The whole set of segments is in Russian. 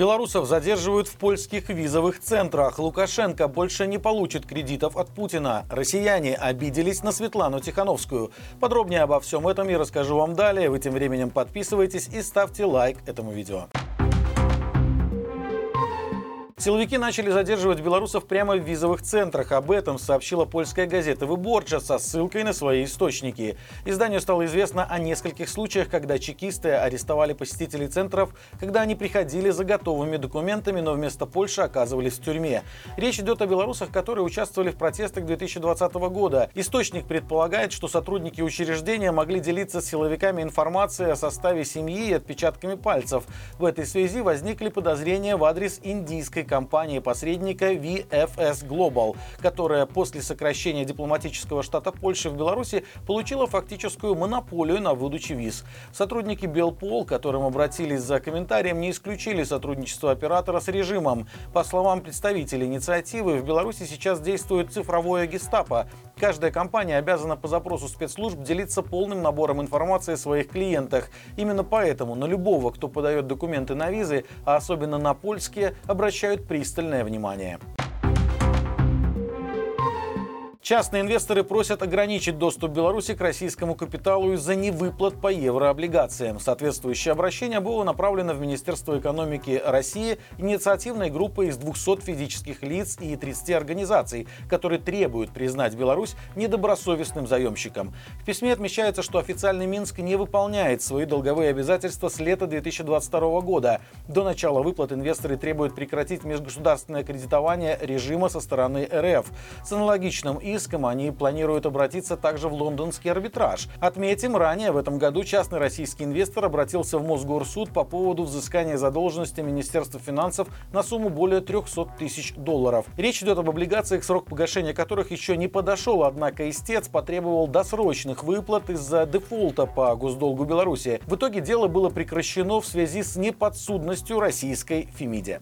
Белорусов задерживают в польских визовых центрах. Лукашенко больше не получит кредитов от Путина. Россияне обиделись на Светлану Тихановскую. Подробнее обо всем этом я расскажу вам далее. Вы тем временем подписывайтесь и ставьте лайк этому видео. Силовики начали задерживать белорусов прямо в визовых центрах. Об этом сообщила польская газета «Выборча» со ссылкой на свои источники. Изданию стало известно о нескольких случаях, когда чекисты арестовали посетителей центров, когда они приходили за готовыми документами, но вместо Польши оказывались в тюрьме. Речь идет о белорусах, которые участвовали в протестах 2020 года. Источник предполагает, что сотрудники учреждения могли делиться с силовиками информацией о составе семьи и отпечатками пальцев. В этой связи возникли подозрения в адрес индийской компании-посредника VFS Global, которая после сокращения дипломатического штата Польши в Беларуси получила фактическую монополию на выдачу виз. Сотрудники Белпол, к которым обратились за комментарием, не исключили сотрудничество оператора с режимом. По словам представителей инициативы, в Беларуси сейчас действует цифровое гестапо. Каждая компания обязана по запросу спецслужб делиться полным набором информации о своих клиентах. Именно поэтому на любого, кто подает документы на визы, а особенно на польские, обращают пристальное внимание. Частные инвесторы просят ограничить доступ Беларуси к российскому капиталу из-за невыплат по еврооблигациям. Соответствующее обращение было направлено в Министерство экономики России инициативной группой из 200 физических лиц и 30 организаций, которые требуют признать Беларусь недобросовестным заемщиком. В письме отмечается, что официальный Минск не выполняет свои долговые обязательства с лета 2022 года. До начала выплат инвесторы требуют прекратить межгосударственное кредитование режима со стороны РФ. С аналогичным иском иском они планируют обратиться также в лондонский арбитраж. Отметим, ранее в этом году частный российский инвестор обратился в Мосгорсуд по поводу взыскания задолженности Министерства финансов на сумму более 300 тысяч долларов. Речь идет об облигациях, срок погашения которых еще не подошел, однако истец потребовал досрочных выплат из-за дефолта по госдолгу Беларуси. В итоге дело было прекращено в связи с неподсудностью российской Фемиде.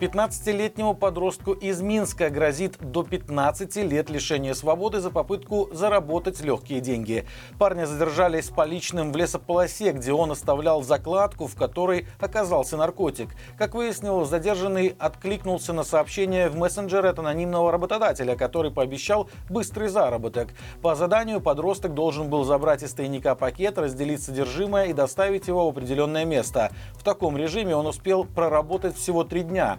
15-летнему подростку из Минска грозит до 15 лет лишения свободы за попытку заработать легкие деньги. Парня задержали с поличным в лесополосе, где он оставлял закладку, в которой оказался наркотик. Как выяснилось, задержанный откликнулся на сообщение в мессенджер от анонимного работодателя, который пообещал быстрый заработок. По заданию подросток должен был забрать из тайника пакет, разделить содержимое и доставить его в определенное место. В таком режиме он успел проработать всего три дня.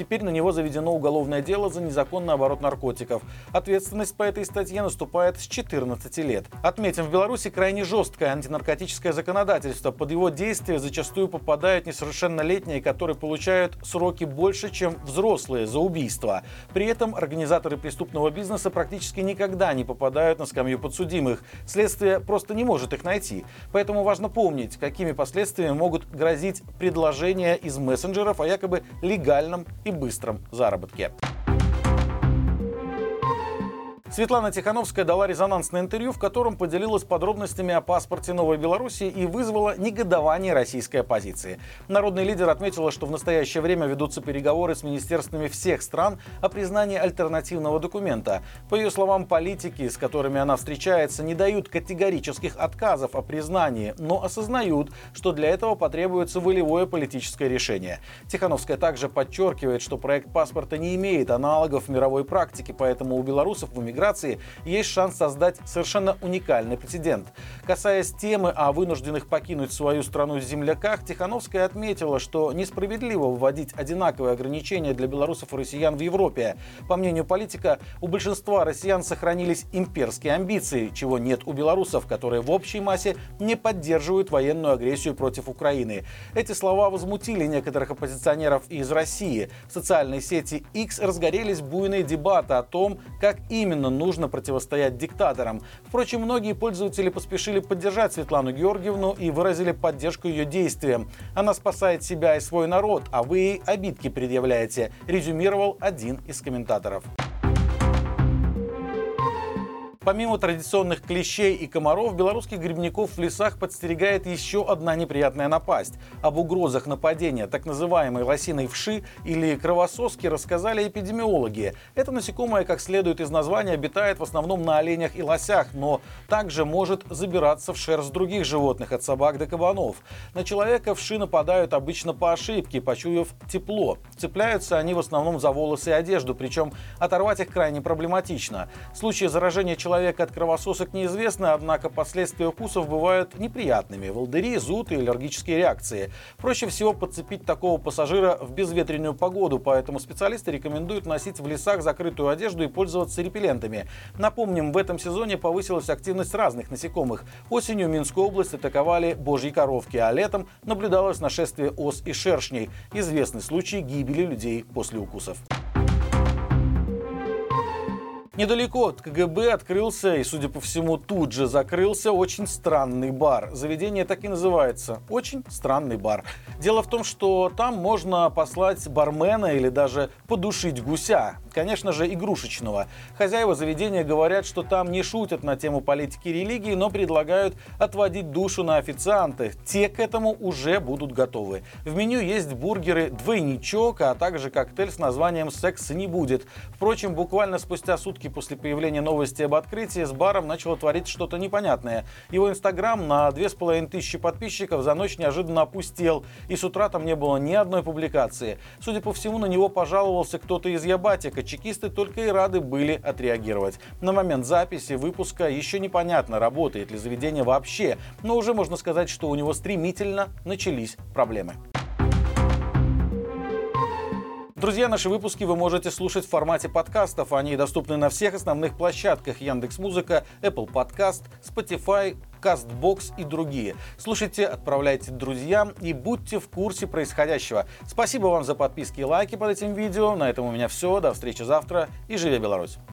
Теперь на него заведено уголовное дело за незаконный оборот наркотиков. Ответственность по этой статье наступает с 14 лет. Отметим, в Беларуси крайне жесткое антинаркотическое законодательство. Под его действие зачастую попадают несовершеннолетние, которые получают сроки больше, чем взрослые за убийство. При этом организаторы преступного бизнеса практически никогда не попадают на скамью подсудимых. Следствие просто не может их найти. Поэтому важно помнить, какими последствиями могут грозить предложения из мессенджеров о якобы легальном и и быстром заработке. Светлана Тихановская дала резонансное интервью, в котором поделилась подробностями о паспорте Новой Беларуси и вызвала негодование российской оппозиции. Народный лидер отметила, что в настоящее время ведутся переговоры с министерствами всех стран о признании альтернативного документа. По ее словам, политики, с которыми она встречается, не дают категорических отказов о признании, но осознают, что для этого потребуется волевое политическое решение. Тихановская также подчеркивает, что проект паспорта не имеет аналогов в мировой практике, поэтому у белорусов в эмиграции миграции есть шанс создать совершенно уникальный прецедент. Касаясь темы о вынужденных покинуть свою страну земляках, Тихановская отметила, что несправедливо вводить одинаковые ограничения для белорусов и россиян в Европе. По мнению политика, у большинства россиян сохранились имперские амбиции, чего нет у белорусов, которые в общей массе не поддерживают военную агрессию против Украины. Эти слова возмутили некоторых оппозиционеров из России. В социальной сети X разгорелись буйные дебаты о том, как именно нужно противостоять диктаторам. Впрочем, многие пользователи поспешили поддержать Светлану Георгиевну и выразили поддержку ее действиям. Она спасает себя и свой народ, а вы ей обидки предъявляете, резюмировал один из комментаторов. Помимо традиционных клещей и комаров, белорусских грибников в лесах подстерегает еще одна неприятная напасть. Об угрозах нападения так называемой лосиной вши или кровососки рассказали эпидемиологи. Это насекомое, как следует из названия, обитает в основном на оленях и лосях, но также может забираться в шерсть других животных, от собак до кабанов. На человека вши нападают обычно по ошибке, почуяв тепло. Цепляются они в основном за волосы и одежду, причем оторвать их крайне проблематично. Случаи заражения человека от кровососок неизвестны, однако последствия укусов бывают неприятными. Волдыри, зуд и аллергические реакции. Проще всего подцепить такого пассажира в безветренную погоду, поэтому специалисты рекомендуют носить в лесах закрытую одежду и пользоваться репеллентами. Напомним, в этом сезоне повысилась активность разных насекомых. Осенью Минскую область атаковали божьи коровки, а летом наблюдалось нашествие ос и шершней. Известны случаи гибели людей после укусов. Недалеко от КГБ открылся и, судя по всему, тут же закрылся очень странный бар. Заведение так и называется. Очень странный бар. Дело в том, что там можно послать бармена или даже подушить гуся. Конечно же, игрушечного. Хозяева заведения говорят, что там не шутят на тему политики и религии, но предлагают отводить душу на официанты. Те к этому уже будут готовы. В меню есть бургеры «Двойничок», а также коктейль с названием «Секс не будет». Впрочем, буквально спустя сутки после появления новости об открытии с баром начало творить что-то непонятное. Его инстаграм на 2500 подписчиков за ночь неожиданно опустел, и с утра там не было ни одной публикации. Судя по всему, на него пожаловался кто-то из Ябатика. Чекисты только и рады были отреагировать. На момент записи выпуска еще непонятно, работает ли заведение вообще, но уже можно сказать, что у него стремительно начались проблемы. Друзья, наши выпуски вы можете слушать в формате подкастов. Они доступны на всех основных площадках Яндекс Музыка, Apple Podcast, Spotify, CastBox и другие. Слушайте, отправляйте друзьям и будьте в курсе происходящего. Спасибо вам за подписки и лайки под этим видео. На этом у меня все. До встречи завтра и живи Беларусь!